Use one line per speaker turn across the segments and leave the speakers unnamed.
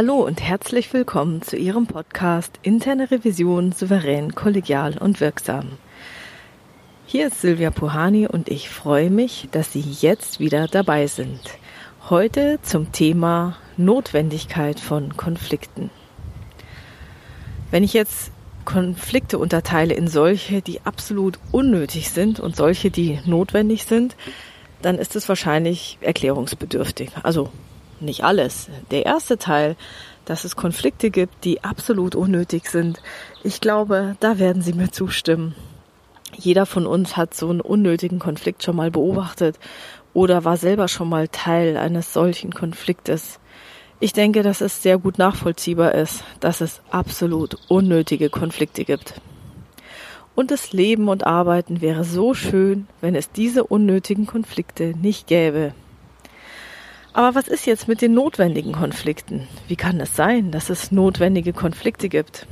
Hallo und herzlich willkommen zu Ihrem Podcast Interne Revision souverän, kollegial und wirksam. Hier ist Silvia Puhani und ich freue mich, dass Sie jetzt wieder dabei sind. Heute zum Thema Notwendigkeit von Konflikten. Wenn ich jetzt Konflikte unterteile in solche, die absolut unnötig sind und solche, die notwendig sind, dann ist es wahrscheinlich erklärungsbedürftig. Also nicht alles. Der erste Teil, dass es Konflikte gibt, die absolut unnötig sind. Ich glaube, da werden Sie mir zustimmen. Jeder von uns hat so einen unnötigen Konflikt schon mal beobachtet oder war selber schon mal Teil eines solchen Konfliktes. Ich denke, dass es sehr gut nachvollziehbar ist, dass es absolut unnötige Konflikte gibt. Und das Leben und Arbeiten wäre so schön, wenn es diese unnötigen Konflikte nicht gäbe. Aber was ist jetzt mit den notwendigen Konflikten? Wie kann es sein, dass es notwendige Konflikte gibt?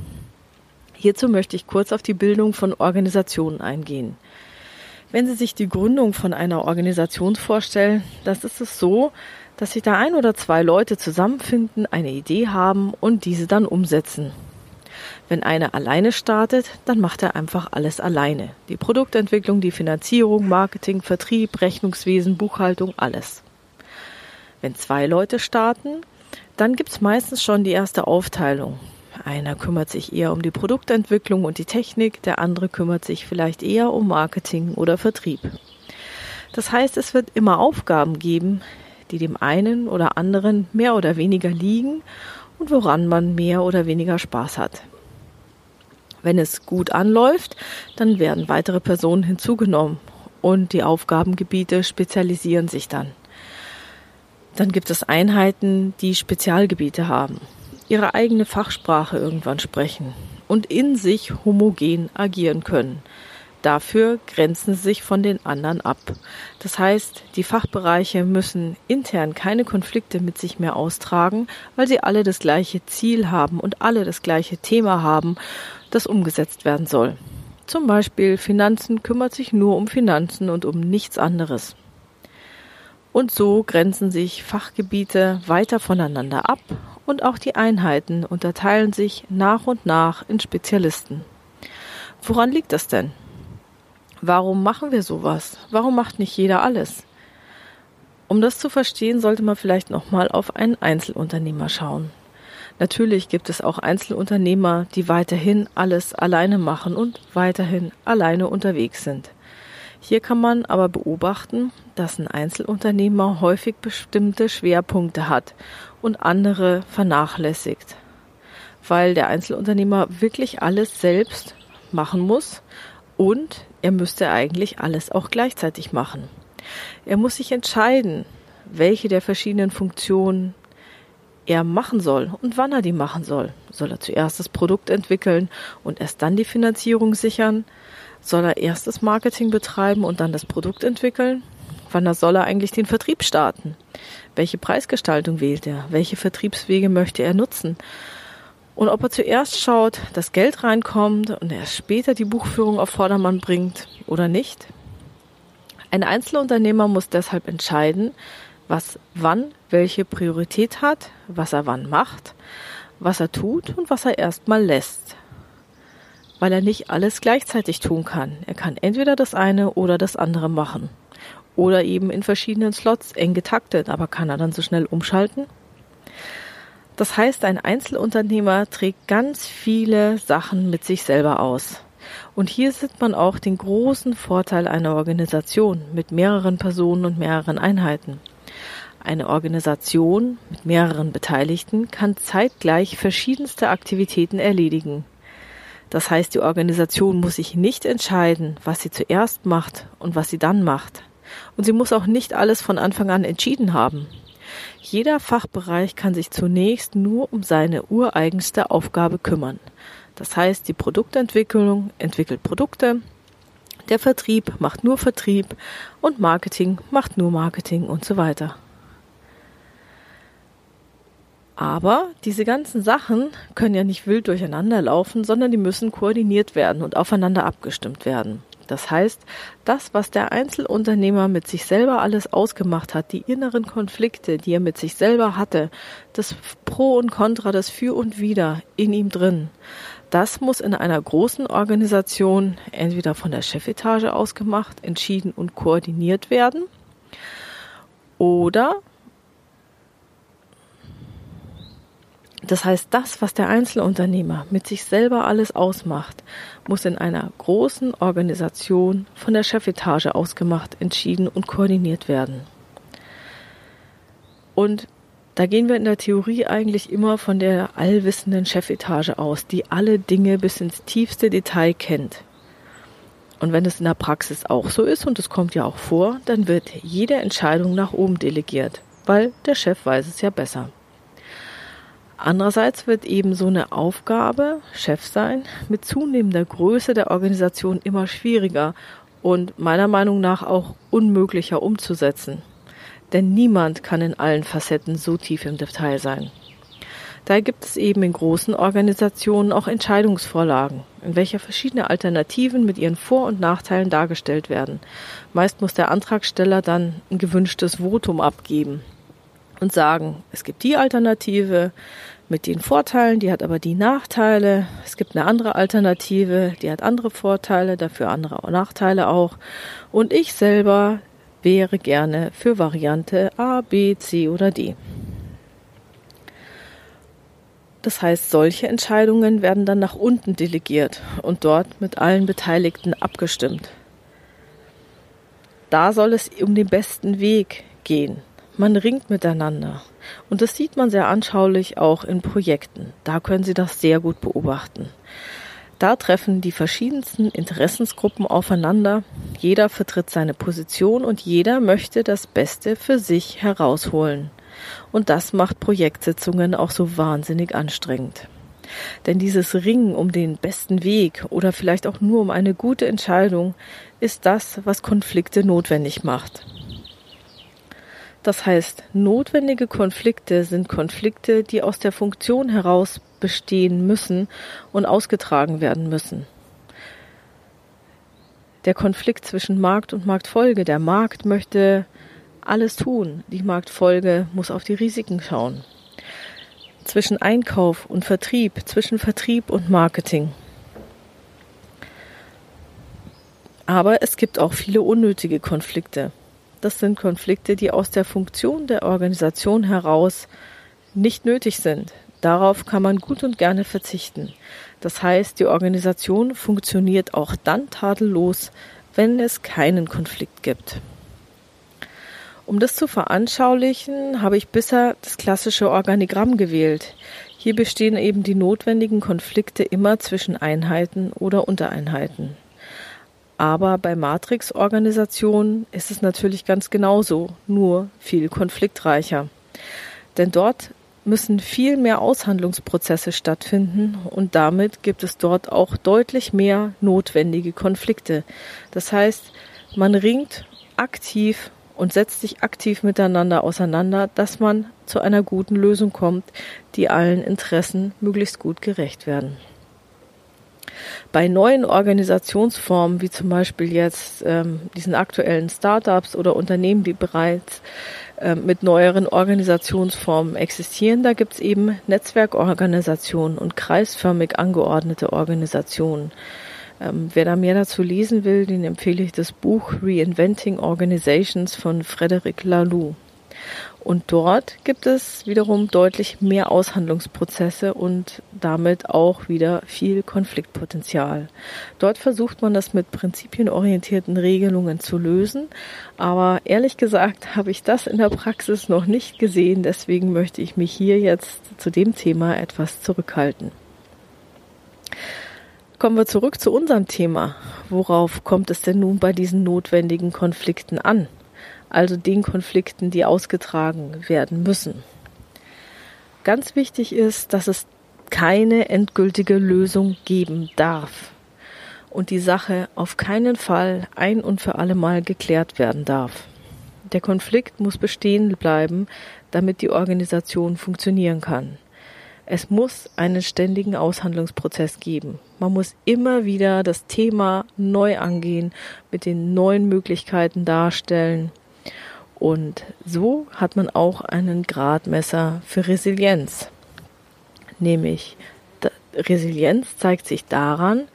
Hierzu möchte ich kurz auf die Bildung von Organisationen eingehen. Wenn Sie sich die Gründung von einer Organisation vorstellen, das ist es so, dass sich da ein oder zwei Leute zusammenfinden, eine Idee haben und diese dann umsetzen. Wenn einer alleine startet, dann macht er einfach alles alleine. Die Produktentwicklung, die Finanzierung, Marketing, Vertrieb, Rechnungswesen, Buchhaltung, alles. Wenn zwei Leute starten, dann gibt's meistens schon die erste Aufteilung. Einer kümmert sich eher um die Produktentwicklung und die Technik, der andere kümmert sich vielleicht eher um Marketing oder Vertrieb. Das heißt, es wird immer Aufgaben geben, die dem einen oder anderen mehr oder weniger liegen und woran man mehr oder weniger Spaß hat. Wenn es gut anläuft, dann werden weitere Personen hinzugenommen und die Aufgabengebiete spezialisieren sich dann. Dann gibt es Einheiten, die Spezialgebiete haben, ihre eigene Fachsprache irgendwann sprechen und in sich homogen agieren können. Dafür grenzen sie sich von den anderen ab. Das heißt, die Fachbereiche müssen intern keine Konflikte mit sich mehr austragen, weil sie alle das gleiche Ziel haben und alle das gleiche Thema haben, das umgesetzt werden soll. Zum Beispiel Finanzen kümmert sich nur um Finanzen und um nichts anderes. Und so grenzen sich Fachgebiete weiter voneinander ab und auch die Einheiten unterteilen sich nach und nach in Spezialisten. Woran liegt das denn? Warum machen wir sowas? Warum macht nicht jeder alles? Um das zu verstehen, sollte man vielleicht nochmal auf einen Einzelunternehmer schauen. Natürlich gibt es auch Einzelunternehmer, die weiterhin alles alleine machen und weiterhin alleine unterwegs sind. Hier kann man aber beobachten, dass ein Einzelunternehmer häufig bestimmte Schwerpunkte hat und andere vernachlässigt, weil der Einzelunternehmer wirklich alles selbst machen muss und er müsste eigentlich alles auch gleichzeitig machen. Er muss sich entscheiden, welche der verschiedenen Funktionen er machen soll und wann er die machen soll. Soll er zuerst das Produkt entwickeln und erst dann die Finanzierung sichern? Soll er erst das Marketing betreiben und dann das Produkt entwickeln? Wann soll er eigentlich den Vertrieb starten? Welche Preisgestaltung wählt er? Welche Vertriebswege möchte er nutzen? Und ob er zuerst schaut, dass Geld reinkommt und erst später die Buchführung auf Vordermann bringt oder nicht? Ein Einzelunternehmer muss deshalb entscheiden, was wann welche Priorität hat, was er wann macht, was er tut und was er erstmal lässt weil er nicht alles gleichzeitig tun kann. Er kann entweder das eine oder das andere machen. Oder eben in verschiedenen Slots eng getaktet, aber kann er dann so schnell umschalten? Das heißt, ein Einzelunternehmer trägt ganz viele Sachen mit sich selber aus. Und hier sieht man auch den großen Vorteil einer Organisation mit mehreren Personen und mehreren Einheiten. Eine Organisation mit mehreren Beteiligten kann zeitgleich verschiedenste Aktivitäten erledigen. Das heißt, die Organisation muss sich nicht entscheiden, was sie zuerst macht und was sie dann macht. Und sie muss auch nicht alles von Anfang an entschieden haben. Jeder Fachbereich kann sich zunächst nur um seine ureigenste Aufgabe kümmern. Das heißt, die Produktentwicklung entwickelt Produkte, der Vertrieb macht nur Vertrieb und Marketing macht nur Marketing und so weiter. Aber diese ganzen Sachen können ja nicht wild durcheinander laufen, sondern die müssen koordiniert werden und aufeinander abgestimmt werden. Das heißt, das, was der Einzelunternehmer mit sich selber alles ausgemacht hat, die inneren Konflikte, die er mit sich selber hatte, das Pro und Contra, das Für und Wider in ihm drin, das muss in einer großen Organisation entweder von der Chefetage ausgemacht, entschieden und koordiniert werden oder Das heißt, das, was der Einzelunternehmer mit sich selber alles ausmacht, muss in einer großen Organisation von der Chefetage ausgemacht, entschieden und koordiniert werden. Und da gehen wir in der Theorie eigentlich immer von der allwissenden Chefetage aus, die alle Dinge bis ins tiefste Detail kennt. Und wenn es in der Praxis auch so ist, und es kommt ja auch vor, dann wird jede Entscheidung nach oben delegiert, weil der Chef weiß es ja besser. Andererseits wird eben so eine Aufgabe, Chef sein, mit zunehmender Größe der Organisation immer schwieriger und meiner Meinung nach auch unmöglicher umzusetzen. Denn niemand kann in allen Facetten so tief im Detail sein. Daher gibt es eben in großen Organisationen auch Entscheidungsvorlagen, in welcher verschiedene Alternativen mit ihren Vor- und Nachteilen dargestellt werden. Meist muss der Antragsteller dann ein gewünschtes Votum abgeben und sagen, es gibt die Alternative mit den Vorteilen, die hat aber die Nachteile. Es gibt eine andere Alternative, die hat andere Vorteile, dafür andere Nachteile auch. Und ich selber wäre gerne für Variante A, B, C oder D. Das heißt, solche Entscheidungen werden dann nach unten delegiert und dort mit allen Beteiligten abgestimmt. Da soll es um den besten Weg gehen. Man ringt miteinander. Und das sieht man sehr anschaulich auch in Projekten. Da können Sie das sehr gut beobachten. Da treffen die verschiedensten Interessensgruppen aufeinander. Jeder vertritt seine Position und jeder möchte das Beste für sich herausholen. Und das macht Projektsitzungen auch so wahnsinnig anstrengend. Denn dieses Ringen um den besten Weg oder vielleicht auch nur um eine gute Entscheidung ist das, was Konflikte notwendig macht. Das heißt, notwendige Konflikte sind Konflikte, die aus der Funktion heraus bestehen müssen und ausgetragen werden müssen. Der Konflikt zwischen Markt und Marktfolge. Der Markt möchte alles tun. Die Marktfolge muss auf die Risiken schauen. Zwischen Einkauf und Vertrieb, zwischen Vertrieb und Marketing. Aber es gibt auch viele unnötige Konflikte. Das sind Konflikte, die aus der Funktion der Organisation heraus nicht nötig sind. Darauf kann man gut und gerne verzichten. Das heißt, die Organisation funktioniert auch dann tadellos, wenn es keinen Konflikt gibt. Um das zu veranschaulichen, habe ich bisher das klassische Organigramm gewählt. Hier bestehen eben die notwendigen Konflikte immer zwischen Einheiten oder Untereinheiten. Aber bei Matrix-Organisationen ist es natürlich ganz genauso, nur viel konfliktreicher. Denn dort müssen viel mehr Aushandlungsprozesse stattfinden und damit gibt es dort auch deutlich mehr notwendige Konflikte. Das heißt, man ringt aktiv und setzt sich aktiv miteinander auseinander, dass man zu einer guten Lösung kommt, die allen Interessen möglichst gut gerecht werden. Bei neuen Organisationsformen, wie zum Beispiel jetzt ähm, diesen aktuellen Startups oder Unternehmen, die bereits äh, mit neueren Organisationsformen existieren, da gibt es eben Netzwerkorganisationen und kreisförmig angeordnete Organisationen. Ähm, wer da mehr dazu lesen will, den empfehle ich das Buch Reinventing Organizations von Frederic Laloux. Und dort gibt es wiederum deutlich mehr Aushandlungsprozesse und damit auch wieder viel Konfliktpotenzial. Dort versucht man das mit prinzipienorientierten Regelungen zu lösen, aber ehrlich gesagt habe ich das in der Praxis noch nicht gesehen, deswegen möchte ich mich hier jetzt zu dem Thema etwas zurückhalten. Kommen wir zurück zu unserem Thema. Worauf kommt es denn nun bei diesen notwendigen Konflikten an? Also den Konflikten, die ausgetragen werden müssen. Ganz wichtig ist, dass es keine endgültige Lösung geben darf und die Sache auf keinen Fall ein und für alle Mal geklärt werden darf. Der Konflikt muss bestehen bleiben, damit die Organisation funktionieren kann. Es muss einen ständigen Aushandlungsprozess geben. Man muss immer wieder das Thema neu angehen, mit den neuen Möglichkeiten darstellen. Und so hat man auch einen Gradmesser für Resilienz. Nämlich Resilienz zeigt sich daran,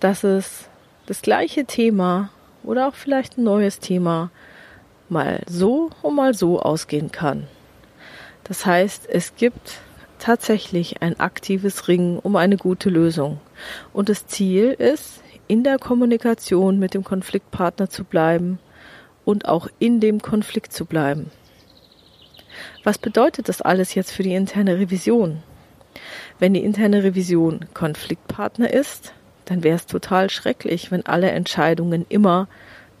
dass es das gleiche Thema oder auch vielleicht ein neues Thema mal so und mal so ausgehen kann. Das heißt, es gibt tatsächlich ein aktives Ringen um eine gute Lösung. Und das Ziel ist, in der Kommunikation mit dem Konfliktpartner zu bleiben und auch in dem Konflikt zu bleiben. Was bedeutet das alles jetzt für die interne Revision? Wenn die interne Revision Konfliktpartner ist, dann wäre es total schrecklich, wenn alle Entscheidungen immer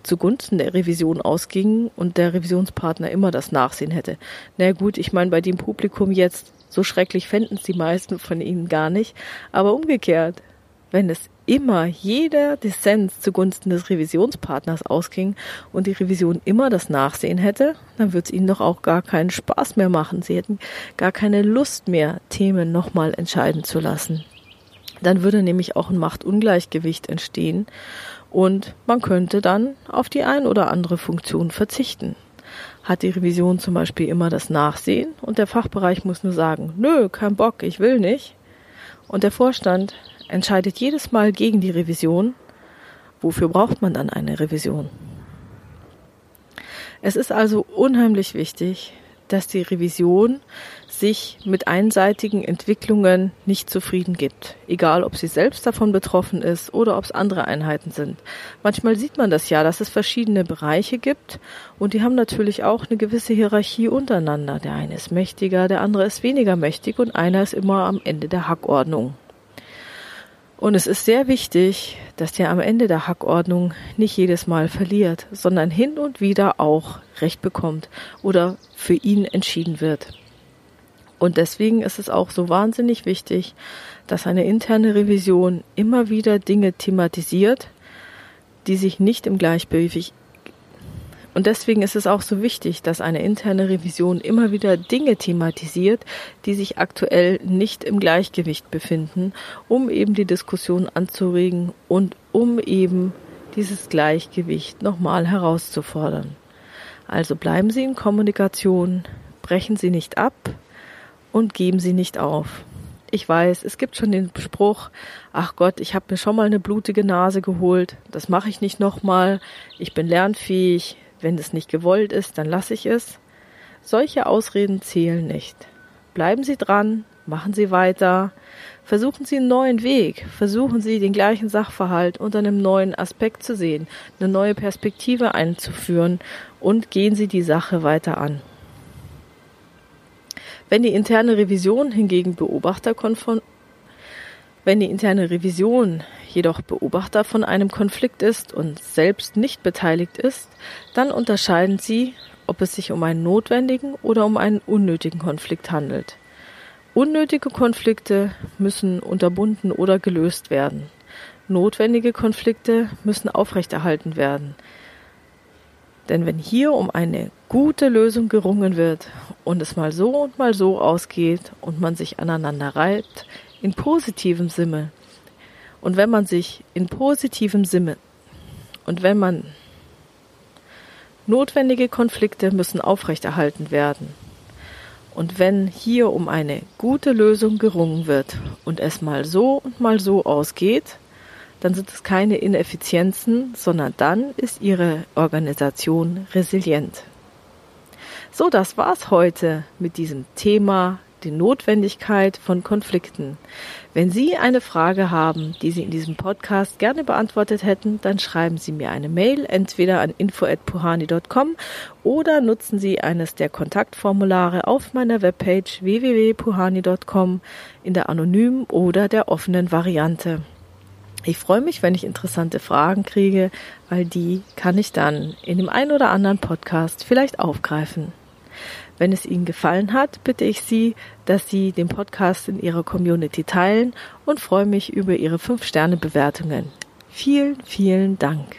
zugunsten der Revision ausgingen und der Revisionspartner immer das Nachsehen hätte. Na gut, ich meine, bei dem Publikum jetzt so schrecklich fänden es die meisten von ihnen gar nicht. Aber umgekehrt, wenn es immer jeder Dissens zugunsten des Revisionspartners ausging und die Revision immer das Nachsehen hätte, dann würde es ihnen doch auch gar keinen Spaß mehr machen. Sie hätten gar keine Lust mehr, Themen nochmal entscheiden zu lassen. Dann würde nämlich auch ein Machtungleichgewicht entstehen und man könnte dann auf die ein oder andere Funktion verzichten hat die Revision zum Beispiel immer das Nachsehen und der Fachbereich muss nur sagen, nö, kein Bock, ich will nicht. Und der Vorstand entscheidet jedes Mal gegen die Revision. Wofür braucht man dann eine Revision? Es ist also unheimlich wichtig, dass die Revision sich mit einseitigen Entwicklungen nicht zufrieden gibt, egal ob sie selbst davon betroffen ist oder ob es andere Einheiten sind. Manchmal sieht man das ja, dass es verschiedene Bereiche gibt und die haben natürlich auch eine gewisse Hierarchie untereinander. Der eine ist mächtiger, der andere ist weniger mächtig und einer ist immer am Ende der Hackordnung. Und es ist sehr wichtig, dass der am Ende der Hackordnung nicht jedes Mal verliert, sondern hin und wieder auch Recht bekommt oder für ihn entschieden wird. Und deswegen ist es auch so wahnsinnig wichtig, dass eine interne Revision immer wieder Dinge thematisiert, die sich nicht im Gleichgewicht und deswegen ist es auch so wichtig, dass eine interne Revision immer wieder Dinge thematisiert, die sich aktuell nicht im Gleichgewicht befinden, um eben die Diskussion anzuregen und um eben dieses Gleichgewicht nochmal herauszufordern. Also bleiben Sie in Kommunikation, brechen Sie nicht ab und geben Sie nicht auf. Ich weiß, es gibt schon den Spruch, ach Gott, ich habe mir schon mal eine blutige Nase geholt, das mache ich nicht nochmal, ich bin lernfähig, wenn es nicht gewollt ist, dann lasse ich es. Solche Ausreden zählen nicht. Bleiben Sie dran, machen Sie weiter, versuchen Sie einen neuen Weg, versuchen Sie den gleichen Sachverhalt unter einem neuen Aspekt zu sehen, eine neue Perspektive einzuführen und gehen Sie die Sache weiter an. Wenn die interne Revision hingegen Beobachterkonform wenn die interne Revision jedoch Beobachter von einem Konflikt ist und selbst nicht beteiligt ist, dann unterscheiden sie, ob es sich um einen notwendigen oder um einen unnötigen Konflikt handelt. Unnötige Konflikte müssen unterbunden oder gelöst werden. Notwendige Konflikte müssen aufrechterhalten werden. Denn wenn hier um eine gute Lösung gerungen wird und es mal so und mal so ausgeht und man sich aneinander reibt, in positivem Sinne, und wenn man sich in positivem Sinne und wenn man notwendige Konflikte müssen aufrechterhalten werden. Und wenn hier um eine gute Lösung gerungen wird und es mal so und mal so ausgeht, dann sind es keine Ineffizienzen, sondern dann ist Ihre Organisation resilient. So, das war's heute mit diesem Thema die Notwendigkeit von Konflikten. Wenn Sie eine Frage haben, die Sie in diesem Podcast gerne beantwortet hätten, dann schreiben Sie mir eine Mail, entweder an info@puhani.com oder nutzen Sie eines der Kontaktformulare auf meiner Webpage www.puhani.com in der anonymen oder der offenen Variante. Ich freue mich, wenn ich interessante Fragen kriege, weil die kann ich dann in dem einen oder anderen Podcast vielleicht aufgreifen. Wenn es Ihnen gefallen hat, bitte ich Sie, dass Sie den Podcast in Ihrer Community teilen und freue mich über Ihre 5-Sterne-Bewertungen. Vielen, vielen Dank.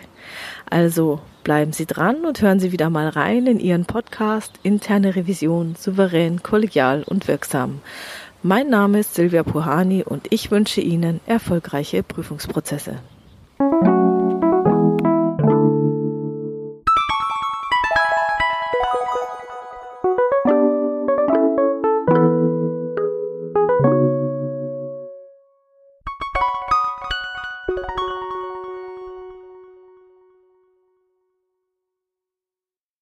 Also bleiben Sie dran und hören Sie wieder mal rein in Ihren Podcast Interne Revision souverän, kollegial und wirksam. Mein Name ist Silvia Puhani und ich wünsche Ihnen erfolgreiche Prüfungsprozesse.